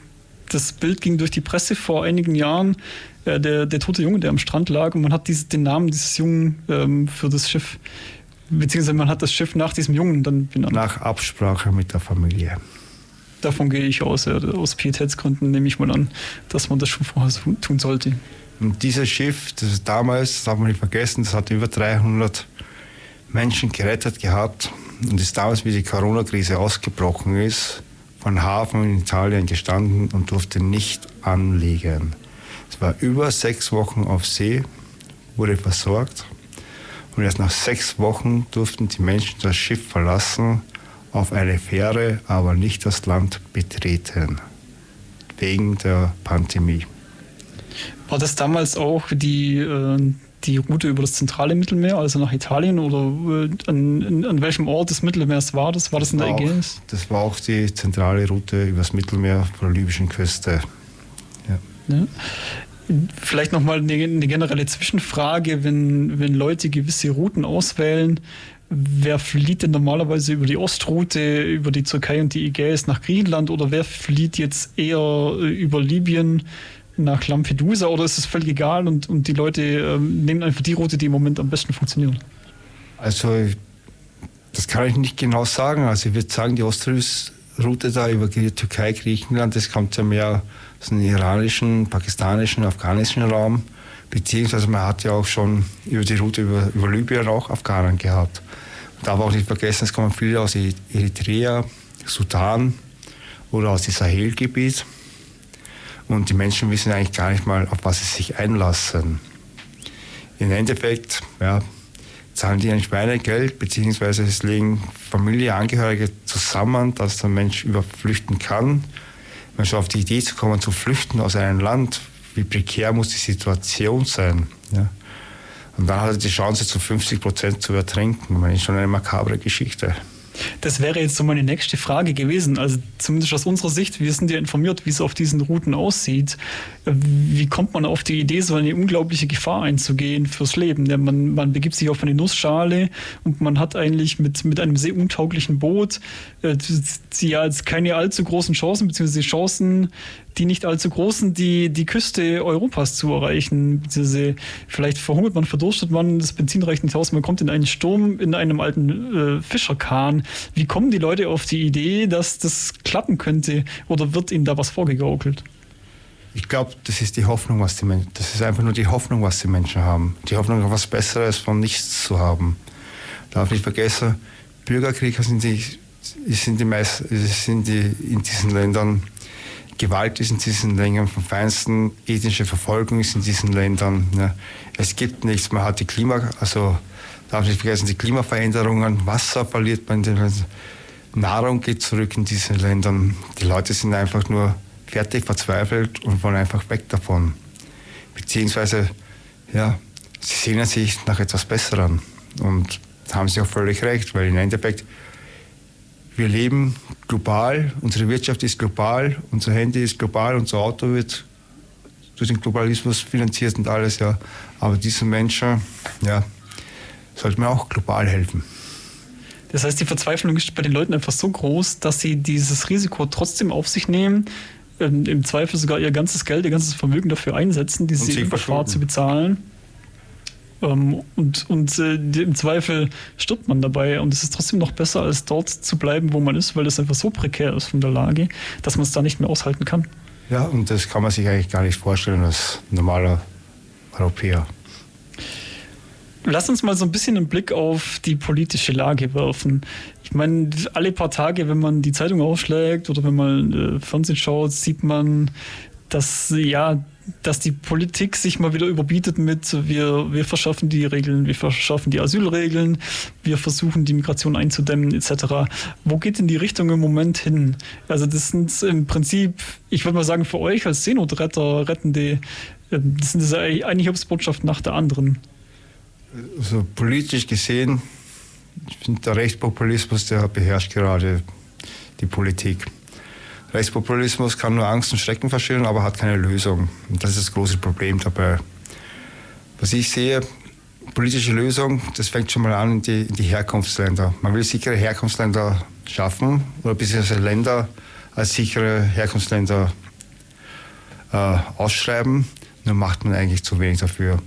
das Bild ging durch die Presse vor einigen Jahren. Äh, der, der tote Junge, der am Strand lag, und man hat diese, den Namen dieses Jungen ähm, für das Schiff Beziehungsweise man hat das Schiff nach diesem Jungen dann benannt. Nach Absprache mit der Familie. Davon gehe ich aus, ja, aus Pietätsgründen nehme ich mal an, dass man das schon vorher tun sollte. Und dieses Schiff, das damals, das darf man nicht vergessen, das hat über 300 Menschen gerettet gehabt und ist damals, wie die Corona-Krise ausgebrochen ist, von Hafen in Italien gestanden und durfte nicht anlegen. Es war über sechs Wochen auf See, wurde versorgt und erst nach sechs Wochen durften die Menschen das Schiff verlassen, auf eine Fähre, aber nicht das Land betreten, wegen der Pandemie. War das damals auch die, äh, die Route über das zentrale Mittelmeer, also nach Italien, oder äh, an, an welchem Ort des Mittelmeers war das? War das, in der Ägäis? Das war auch die zentrale Route über das Mittelmeer von der libyschen Küste. Ja. Ja. Vielleicht nochmal eine, eine generelle Zwischenfrage, wenn, wenn Leute gewisse Routen auswählen, wer flieht denn normalerweise über die Ostroute, über die Türkei und die Ägäis nach Griechenland oder wer flieht jetzt eher äh, über Libyen nach Lampedusa oder ist es völlig egal und, und die Leute ähm, nehmen einfach die Route, die im Moment am besten funktioniert? Also das kann ich nicht genau sagen. Also ich würde sagen, die Ostroute da über die Türkei, Griechenland, das kommt ja mehr aus dem iranischen, pakistanischen, afghanischen Raum, beziehungsweise man hat ja auch schon über die Route über, über Libyen auch Afghanen gehabt. Und darf auch nicht vergessen, es kommen viele aus Eritrea, Sudan oder aus dem Sahelgebiet. Und die Menschen wissen eigentlich gar nicht mal, auf was sie sich einlassen. Im Endeffekt ja, zahlen die ein Schweinegeld, beziehungsweise es legen Familie, Angehörige zusammen, dass der Mensch überflüchten kann schon auf die Idee zu kommen, zu flüchten aus einem Land, wie prekär muss die Situation sein. Ja? Und dann hat er die Chance, zu 50 Prozent zu ertrinken. Das ist schon eine makabre Geschichte. Das wäre jetzt so meine nächste Frage gewesen. Also zumindest aus unserer Sicht, wir sind ja informiert, wie es auf diesen Routen aussieht. Wie kommt man auf die Idee, so eine unglaubliche Gefahr einzugehen fürs Leben? Ja, man, man begibt sich auf eine Nussschale und man hat eigentlich mit, mit einem sehr untauglichen Boot äh, jetzt keine allzu großen Chancen, beziehungsweise Chancen, die nicht allzu groß sind, die, die Küste Europas zu erreichen. Vielleicht verhungert man, verdurstet man, das Benzin reicht nicht aus, man kommt in einen Sturm in einem alten äh, Fischerkahn. Wie kommen die Leute auf die Idee, dass das klappen könnte oder wird ihnen da was vorgegaukelt? Ich glaube, das ist die Hoffnung, was die Menschen, das ist einfach nur die Hoffnung, was die Menschen haben. Die Hoffnung, etwas Besseres von nichts zu haben. Darf nicht vergessen, Bürgerkriege sind die, sind die, meist, sind die in diesen Ländern Gewalt ist in diesen Ländern, von feinsten ethnische Verfolgung ist in diesen Ländern. Ne? Es gibt nichts, man hat die Klima, also darf nicht vergessen, die Klimaveränderungen, Wasser verliert man in den Ländern, Nahrung geht zurück in diesen Ländern. Die Leute sind einfach nur fertig, verzweifelt und wollen einfach weg davon. Beziehungsweise, ja, sie sehnen sich nach etwas Besserem. Und da haben sie auch völlig recht, weil im Endeffekt, wir leben global, unsere Wirtschaft ist global, unser Handy ist global, unser Auto wird durch den Globalismus finanziert und alles, ja. Aber diesen Menschen, ja, sollte man auch global helfen. Das heißt, die Verzweiflung ist bei den Leuten einfach so groß, dass sie dieses Risiko trotzdem auf sich nehmen, ähm, im Zweifel sogar ihr ganzes Geld, ihr ganzes Vermögen dafür einsetzen, diese Überfahrt zu bezahlen. Ähm, und und äh, im Zweifel stirbt man dabei. Und es ist trotzdem noch besser, als dort zu bleiben, wo man ist, weil es einfach so prekär ist von der Lage, dass man es da nicht mehr aushalten kann. Ja, und das kann man sich eigentlich gar nicht vorstellen als normaler Europäer. Lass uns mal so ein bisschen einen Blick auf die politische Lage werfen. Ich meine, alle paar Tage, wenn man die Zeitung aufschlägt oder wenn man äh, Fernsehen schaut, sieht man, dass ja, dass die Politik sich mal wieder überbietet mit, wir, wir verschaffen die Regeln, wir verschaffen die Asylregeln, wir versuchen die Migration einzudämmen etc. Wo geht denn die Richtung im Moment hin? Also das sind im Prinzip, ich würde mal sagen, für euch als Seenotretter, Rettende, äh, das sind das eine Hilfsbotschaft nach der anderen also politisch gesehen, ich finde, der Rechtspopulismus, der beherrscht gerade die Politik. Rechtspopulismus kann nur Angst und Schrecken verschieren, aber hat keine Lösung. Und das ist das große Problem dabei. Was ich sehe, politische Lösung, das fängt schon mal an in die, in die Herkunftsländer. Man will sichere Herkunftsländer schaffen oder beziehungsweise Länder als sichere Herkunftsländer äh, ausschreiben. Nur macht man eigentlich zu wenig dafür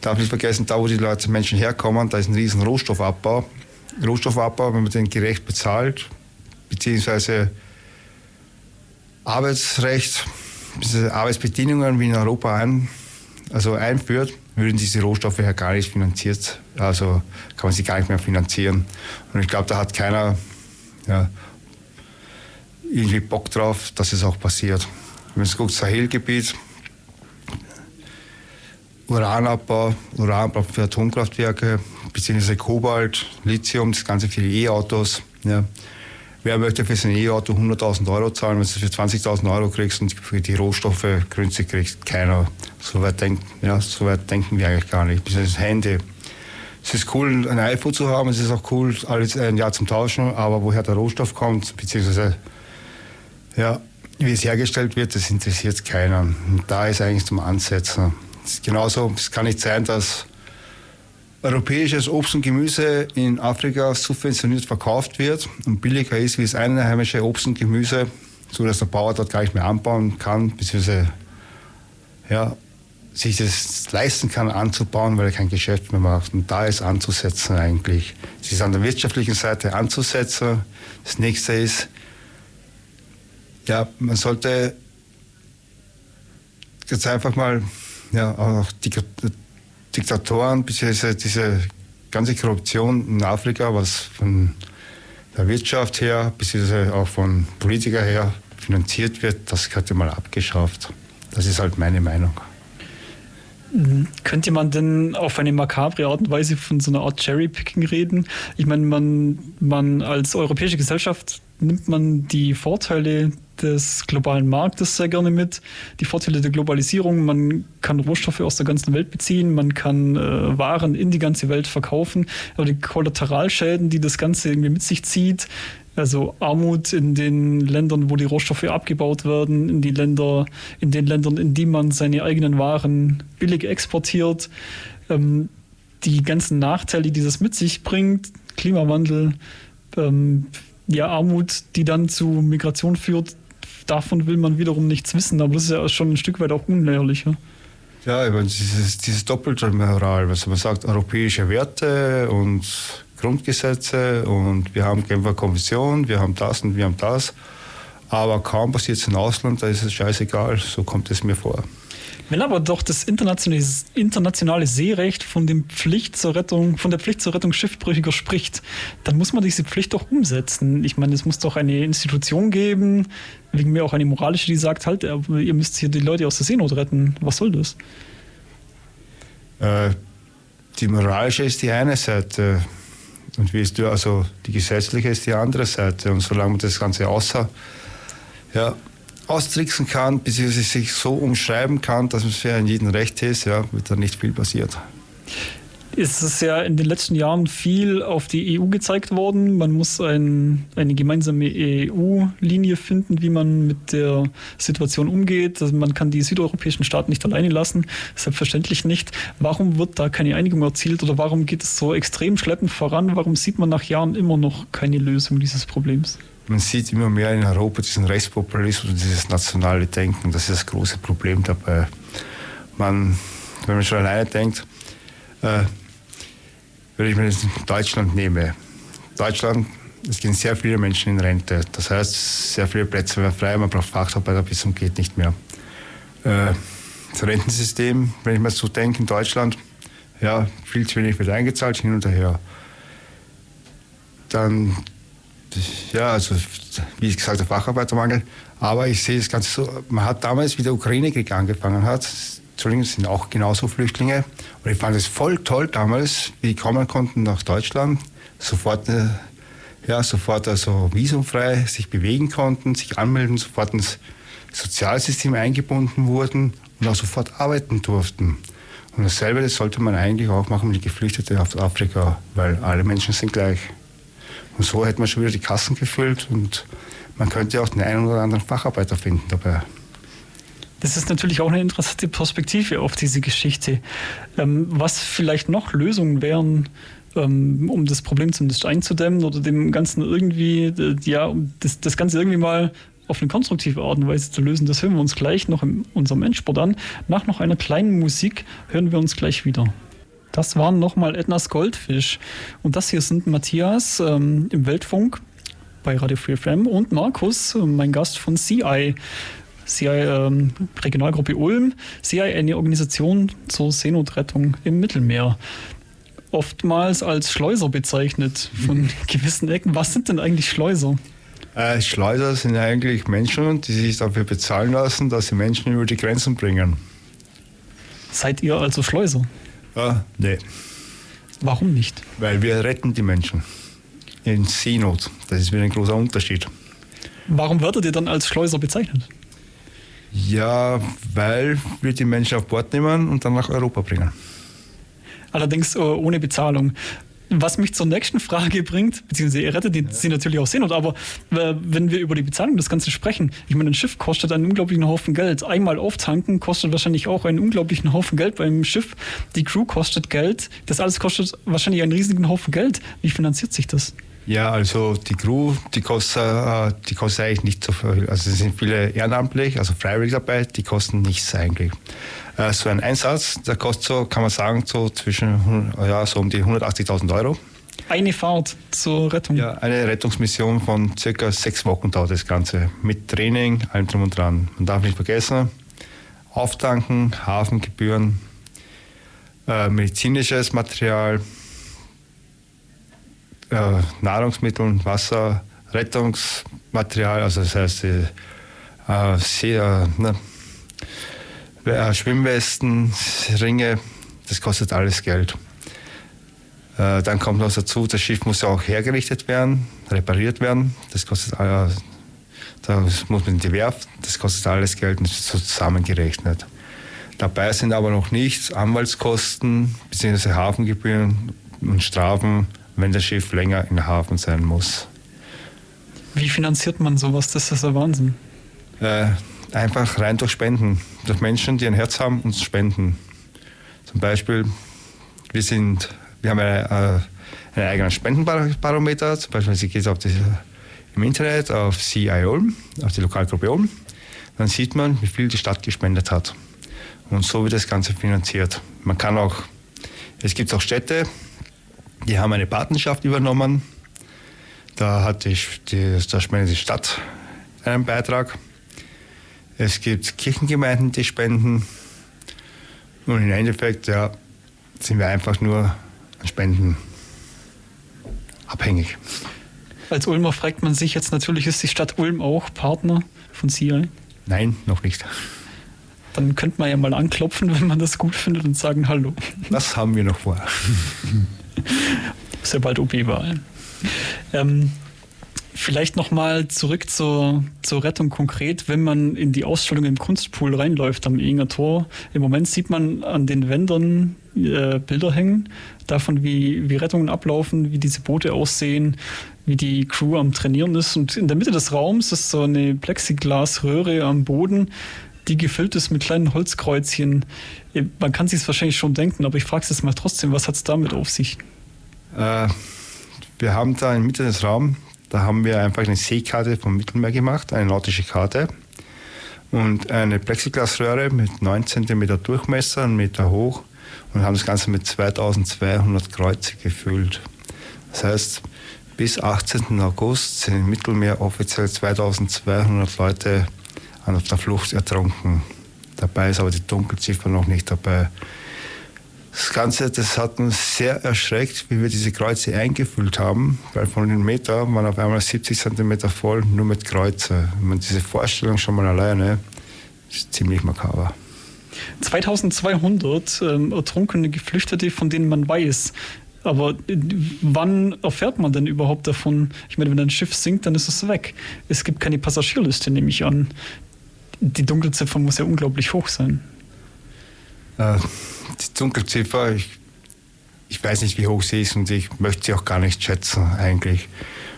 darf nicht vergessen, da wo die Leute, Menschen herkommen, da ist ein riesen Rohstoffabbau. Rohstoffabbau, wenn man den gerecht bezahlt, beziehungsweise Arbeitsrecht, Arbeitsbedingungen wie in Europa ein, also einführt, würden diese Rohstoffe ja gar nicht finanziert, also kann man sie gar nicht mehr finanzieren. Und ich glaube, da hat keiner ja, irgendwie Bock drauf, dass es auch passiert. Wenn man es guckt, Sahelgebiet, Uranabbau, Uranabbau für Atomkraftwerke, beziehungsweise Kobalt, Lithium, das Ganze für E-Autos. Ja. Wer möchte für sein E-Auto 100.000 Euro zahlen, wenn du es für 20.000 Euro kriegst und für die Rohstoffe günstig kriegst? Keiner. So weit, denk, ja, so weit denken wir eigentlich gar nicht. Bis Handy. Es ist cool, ein iPhone zu haben, es ist auch cool, alles ein Jahr zum Tauschen, aber woher der Rohstoff kommt, beziehungsweise ja, wie es hergestellt wird, das interessiert keiner. Und da ist eigentlich zum Ansetzen genauso, es kann nicht sein, dass europäisches Obst und Gemüse in Afrika subventioniert verkauft wird und billiger ist wie das einheimische Obst und Gemüse, so dass der Bauer dort gar nicht mehr anbauen kann, beziehungsweise ja, sich das leisten kann anzubauen, weil er kein Geschäft mehr macht. Und da ist anzusetzen eigentlich. Es ist an der wirtschaftlichen Seite anzusetzen. Das nächste ist, ja, man sollte jetzt einfach mal ja, auch Diktatoren, beziehungsweise diese ganze Korruption in Afrika, was von der Wirtschaft her, beziehungsweise auch von Politikern her finanziert wird, das könnte mal abgeschafft. Das ist halt meine Meinung. Könnte man denn auf eine makabre Art und Weise von so einer Art Cherry-Picking reden? Ich meine, man, man als europäische Gesellschaft nimmt man die Vorteile des globalen Marktes sehr gerne mit. Die Vorteile der Globalisierung, man kann Rohstoffe aus der ganzen Welt beziehen, man kann äh, Waren in die ganze Welt verkaufen, aber die Kollateralschäden, die das Ganze irgendwie mit sich zieht, also Armut in den Ländern, wo die Rohstoffe abgebaut werden, in die Länder, in den Ländern, in die man seine eigenen Waren billig exportiert, ähm, die ganzen Nachteile, die das mit sich bringt, Klimawandel, ähm, ja, Armut, die dann zu Migration führt, davon will man wiederum nichts wissen, aber das ist ja schon ein Stück weit auch unehrlich. Ja, ja ich meine, dieses, dieses doppelte Moral, also man sagt europäische Werte und Grundgesetze und wir haben Genfer Konvention, wir haben das und wir haben das. Aber kaum passiert es im Ausland, da ist es scheißegal, so kommt es mir vor. Wenn aber doch das internationale, internationale Seerecht von, dem Pflicht zur Rettung, von der Pflicht zur Rettung Schiffbrüchiger spricht, dann muss man diese Pflicht doch umsetzen. Ich meine, es muss doch eine Institution geben, wegen mir auch eine moralische, die sagt, halt, ihr müsst hier die Leute aus der Seenot retten. Was soll das? Äh, die moralische ist die eine Seite und wie es du, also die gesetzliche ist die andere Seite. Und solange man das Ganze außer, ja, austricksen kann, beziehungsweise sich so umschreiben kann, dass es für jeden recht ist, ja, wird da nicht viel passiert. Es ist ja in den letzten Jahren viel auf die EU gezeigt worden. Man muss ein, eine gemeinsame EU-Linie finden, wie man mit der Situation umgeht. Also man kann die südeuropäischen Staaten nicht alleine lassen, selbstverständlich nicht. Warum wird da keine Einigung erzielt oder warum geht es so extrem schleppend voran? Warum sieht man nach Jahren immer noch keine Lösung dieses Problems? Man sieht immer mehr in Europa diesen Rechtspopulismus und dieses nationale Denken. Das ist das große Problem dabei. Man, wenn man schon alleine denkt, äh, wenn ich mir jetzt Deutschland nehme, Deutschland, es gehen sehr viele Menschen in Rente. Das heißt, sehr viele Plätze werden frei, man braucht Facharbeiter bis zum geht nicht mehr. Äh, das Rentensystem, wenn ich mir so denke, in Deutschland, ja, viel zu wenig wird eingezahlt, hin und her. Dann ja, also wie gesagt, der Facharbeitermangel. Aber ich sehe das Ganze so, man hat damals, wie der Ukraine-Krieg angefangen hat, Entschuldigung, sind auch genauso Flüchtlinge. Und ich fand es voll toll damals, wie die kommen konnten nach Deutschland, sofort, äh, ja, sofort also visumfrei sich bewegen konnten, sich anmelden, sofort ins Sozialsystem eingebunden wurden und auch sofort arbeiten durften. Und dasselbe das sollte man eigentlich auch machen mit Geflüchteten aus Afrika, weil alle Menschen sind gleich. Und so hätte man schon wieder die Kassen gefüllt und man könnte auch den einen oder anderen Facharbeiter finden dabei. Das ist natürlich auch eine interessante Perspektive auf diese Geschichte. Ähm, was vielleicht noch Lösungen wären, ähm, um das Problem zumindest einzudämmen oder dem Ganzen irgendwie, äh, ja, das, das Ganze irgendwie mal auf eine konstruktive Art und Weise zu lösen, das hören wir uns gleich noch in unserem Endsport an. Nach noch einer kleinen Musik hören wir uns gleich wieder. Das waren nochmal Ednas Goldfisch. Und das hier sind Matthias ähm, im Weltfunk bei Radio Free FM und Markus, äh, mein Gast von CI. CI ähm, Regionalgruppe Ulm. CI eine Organisation zur Seenotrettung im Mittelmeer. Oftmals als Schleuser bezeichnet von gewissen Ecken. Was sind denn eigentlich Schleuser? Äh, Schleuser sind eigentlich Menschen, die sich dafür bezahlen lassen, dass sie Menschen über die Grenzen bringen. Seid ihr also Schleuser? Ah, nee. Warum nicht? Weil wir retten die Menschen in Seenot. Das ist wieder ein großer Unterschied. Warum werdet ihr dann als Schleuser bezeichnet? Ja, weil wir die Menschen auf Bord nehmen und dann nach Europa bringen. Allerdings äh, ohne Bezahlung. Was mich zur nächsten Frage bringt, beziehungsweise ihr rettet die, ja. sie natürlich auch Seenot, aber äh, wenn wir über die Bezahlung des Ganzen sprechen, ich meine, ein Schiff kostet einen unglaublichen Haufen Geld. Einmal auftanken kostet wahrscheinlich auch einen unglaublichen Haufen Geld beim Schiff. Die Crew kostet Geld. Das alles kostet wahrscheinlich einen riesigen Haufen Geld. Wie finanziert sich das? Ja, also die Crew, die kostet, äh, die kostet eigentlich nicht so viel. Also es sind viele ehrenamtlich, also freiwillig dabei, die kosten nichts eigentlich. Äh, so ein Einsatz, der kostet so, kann man sagen, so zwischen, ja, so um die 180.000 Euro. Eine Fahrt zur Rettung? Ja, eine Rettungsmission von circa sechs Wochen dauert das Ganze. Mit Training, allem drum und dran. Man darf nicht vergessen, Auftanken, Hafengebühren, äh, medizinisches Material, äh, Nahrungsmittel, Wasser, Rettungsmaterial, also das heißt, äh, sehr, ne, äh, Schwimmwesten, Ringe, das kostet alles Geld. Äh, dann kommt noch dazu, das Schiff muss ja auch hergerichtet werden, repariert werden. Das kostet äh, da muss man in die Werft, das kostet alles Geld und ist so zusammengerechnet. Dabei sind aber noch nicht Anwaltskosten bzw. Hafengebühren und Strafen, wenn das Schiff länger in Hafen sein muss. Wie finanziert man sowas? Das ist der Wahnsinn. Äh, einfach rein durch Spenden. Durch Menschen, die ein Herz haben und spenden. Zum Beispiel, wir, sind, wir haben eine, äh, einen eigenen Spendenbarometer. Zum Beispiel, Sie geht auf die, im Internet auf CI Ulm, auf die Lokalgruppe Ulm. Dann sieht man, wie viel die Stadt gespendet hat. Und so wird das Ganze finanziert. Man kann auch, es gibt auch Städte, die haben eine Patenschaft übernommen. Da hat die, die, da spendet die Stadt einen Beitrag. Es gibt Kirchengemeinden, die spenden. Und im Endeffekt, ja, sind wir einfach nur an Spenden abhängig. Als Ulmer fragt man sich jetzt natürlich, ist die Stadt Ulm auch Partner von CI? Nein, noch nicht. Dann könnte man ja mal anklopfen, wenn man das gut findet und sagen Hallo. Das haben wir noch vor. ist ja bald OB-Wahl. Ähm, Vielleicht nochmal zurück zur, zur Rettung konkret, wenn man in die Ausstellung im Kunstpool reinläuft am Ehinger Tor. Im Moment sieht man an den Wändern äh, Bilder hängen, davon, wie, wie Rettungen ablaufen, wie diese Boote aussehen, wie die Crew am Trainieren ist. Und in der Mitte des Raums ist so eine Plexiglasröhre am Boden, die gefüllt ist mit kleinen Holzkreuzchen. Äh, man kann sich es wahrscheinlich schon denken, aber ich frage es jetzt mal trotzdem, was hat es damit auf sich? Äh, wir haben da in der Mitte des Raums da haben wir einfach eine Seekarte vom Mittelmeer gemacht, eine nautische Karte und eine Plexiglasröhre mit 9 cm Durchmesser, einen Meter hoch und haben das Ganze mit 2200 Kreuze gefüllt. Das heißt, bis 18. August sind im Mittelmeer offiziell 2200 Leute auf der Flucht ertrunken. Dabei ist aber die Dunkelziffer noch nicht dabei. Das Ganze, das hat uns sehr erschreckt, wie wir diese Kreuze eingefüllt haben, weil von den Meter waren auf einmal 70 Zentimeter voll, nur mit Kreuze. Man diese Vorstellung schon mal alleine ist ziemlich makaber. 2200 ähm, ertrunkene Geflüchtete, von denen man weiß. Aber äh, wann erfährt man denn überhaupt davon? Ich meine, wenn ein Schiff sinkt, dann ist es weg. Es gibt keine Passagierliste, nehme ich an. Die Dunkelziffer muss ja unglaublich hoch sein. Äh, die Dunkelziffer, ich, ich weiß nicht, wie hoch sie ist und ich möchte sie auch gar nicht schätzen eigentlich.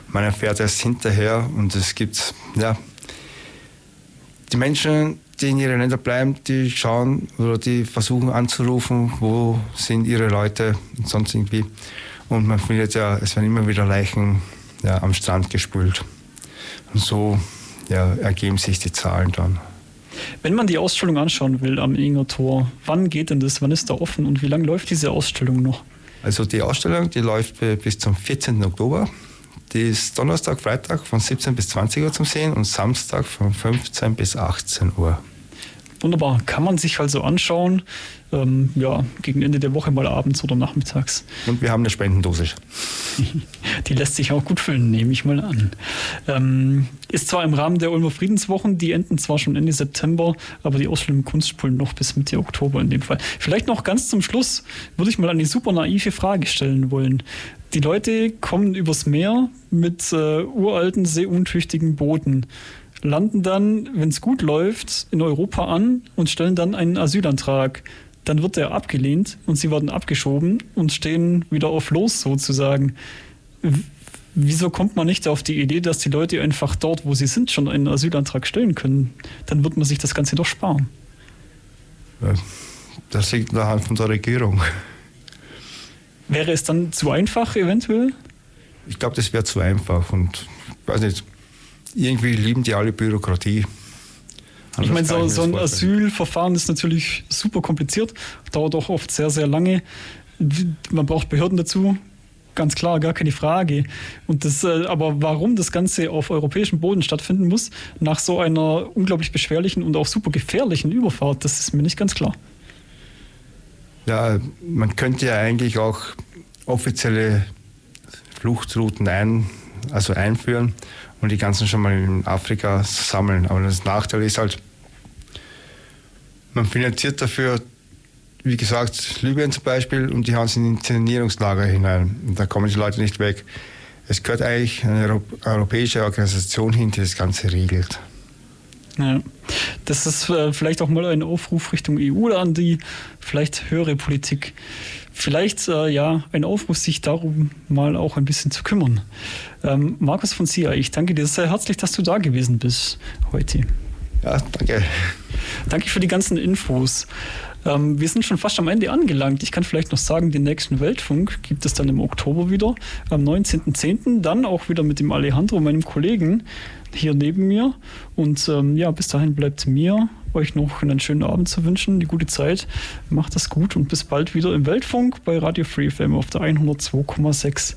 Man erfährt erst hinterher und es gibt, ja, die Menschen, die in ihren Ländern bleiben, die schauen oder die versuchen anzurufen, wo sind ihre Leute und sonst irgendwie. Und man findet ja, es werden immer wieder Leichen ja, am Strand gespült. Und so ja, ergeben sich die Zahlen dann. Wenn man die Ausstellung anschauen will am Inger Tor, wann geht denn das? Wann ist da offen und wie lange läuft diese Ausstellung noch? Also die Ausstellung, die läuft bis zum 14. Oktober. Die ist Donnerstag, Freitag von 17 bis 20 Uhr zum Sehen und Samstag von 15 bis 18 Uhr. Wunderbar, kann man sich also anschauen, ähm, ja, gegen Ende der Woche mal abends oder nachmittags. Und wir haben eine Spendendosis. die lässt sich auch gut füllen, nehme ich mal an. Ähm, ist zwar im Rahmen der Ulmer Friedenswochen, die enden zwar schon Ende September, aber die Ausstellung im Kunstspulen noch bis Mitte Oktober in dem Fall. Vielleicht noch ganz zum Schluss würde ich mal eine super naive Frage stellen wollen. Die Leute kommen übers Meer mit äh, uralten, seeuntüchtigen Booten landen dann, wenn es gut läuft, in Europa an und stellen dann einen Asylantrag. Dann wird er abgelehnt und sie werden abgeschoben und stehen wieder auf Los sozusagen. Wieso kommt man nicht auf die Idee, dass die Leute einfach dort, wo sie sind, schon einen Asylantrag stellen können? Dann wird man sich das Ganze doch sparen. Das liegt in der Hand von der Regierung. Wäre es dann zu einfach eventuell? Ich glaube, das wäre zu einfach und weiß nicht, irgendwie lieben die alle Bürokratie. ich meine, so, so ein Asylverfahren ist natürlich super kompliziert, dauert auch oft sehr, sehr lange. Man braucht Behörden dazu, ganz klar, gar keine Frage. Und das, äh, aber warum das Ganze auf europäischem Boden stattfinden muss, nach so einer unglaublich beschwerlichen und auch super gefährlichen Überfahrt, das ist mir nicht ganz klar. Ja, man könnte ja eigentlich auch offizielle Fluchtrouten ein, also einführen und die ganzen schon mal in Afrika sammeln. Aber das Nachteil ist halt, man finanziert dafür, wie gesagt, Libyen zum Beispiel und die haben es in Internierungslager hinein. Und da kommen die Leute nicht weg. Es gehört eigentlich eine europäische Organisation hin, die das Ganze regelt. Ja. Das ist äh, vielleicht auch mal ein Aufruf Richtung EU an die vielleicht höhere Politik. Vielleicht äh, ja ein Aufruf, sich darum mal auch ein bisschen zu kümmern. Ähm, Markus von Sia, ich danke dir sehr herzlich, dass du da gewesen bist heute. Ja, danke. Danke für die ganzen Infos. Ähm, wir sind schon fast am Ende angelangt. Ich kann vielleicht noch sagen, den nächsten Weltfunk gibt es dann im Oktober wieder, am 19.10. Dann auch wieder mit dem Alejandro, meinem Kollegen, hier neben mir. Und ähm, ja, bis dahin bleibt mir euch noch einen schönen Abend zu wünschen, eine gute Zeit. Macht das gut und bis bald wieder im Weltfunk bei Radio Free FM auf der 102,6.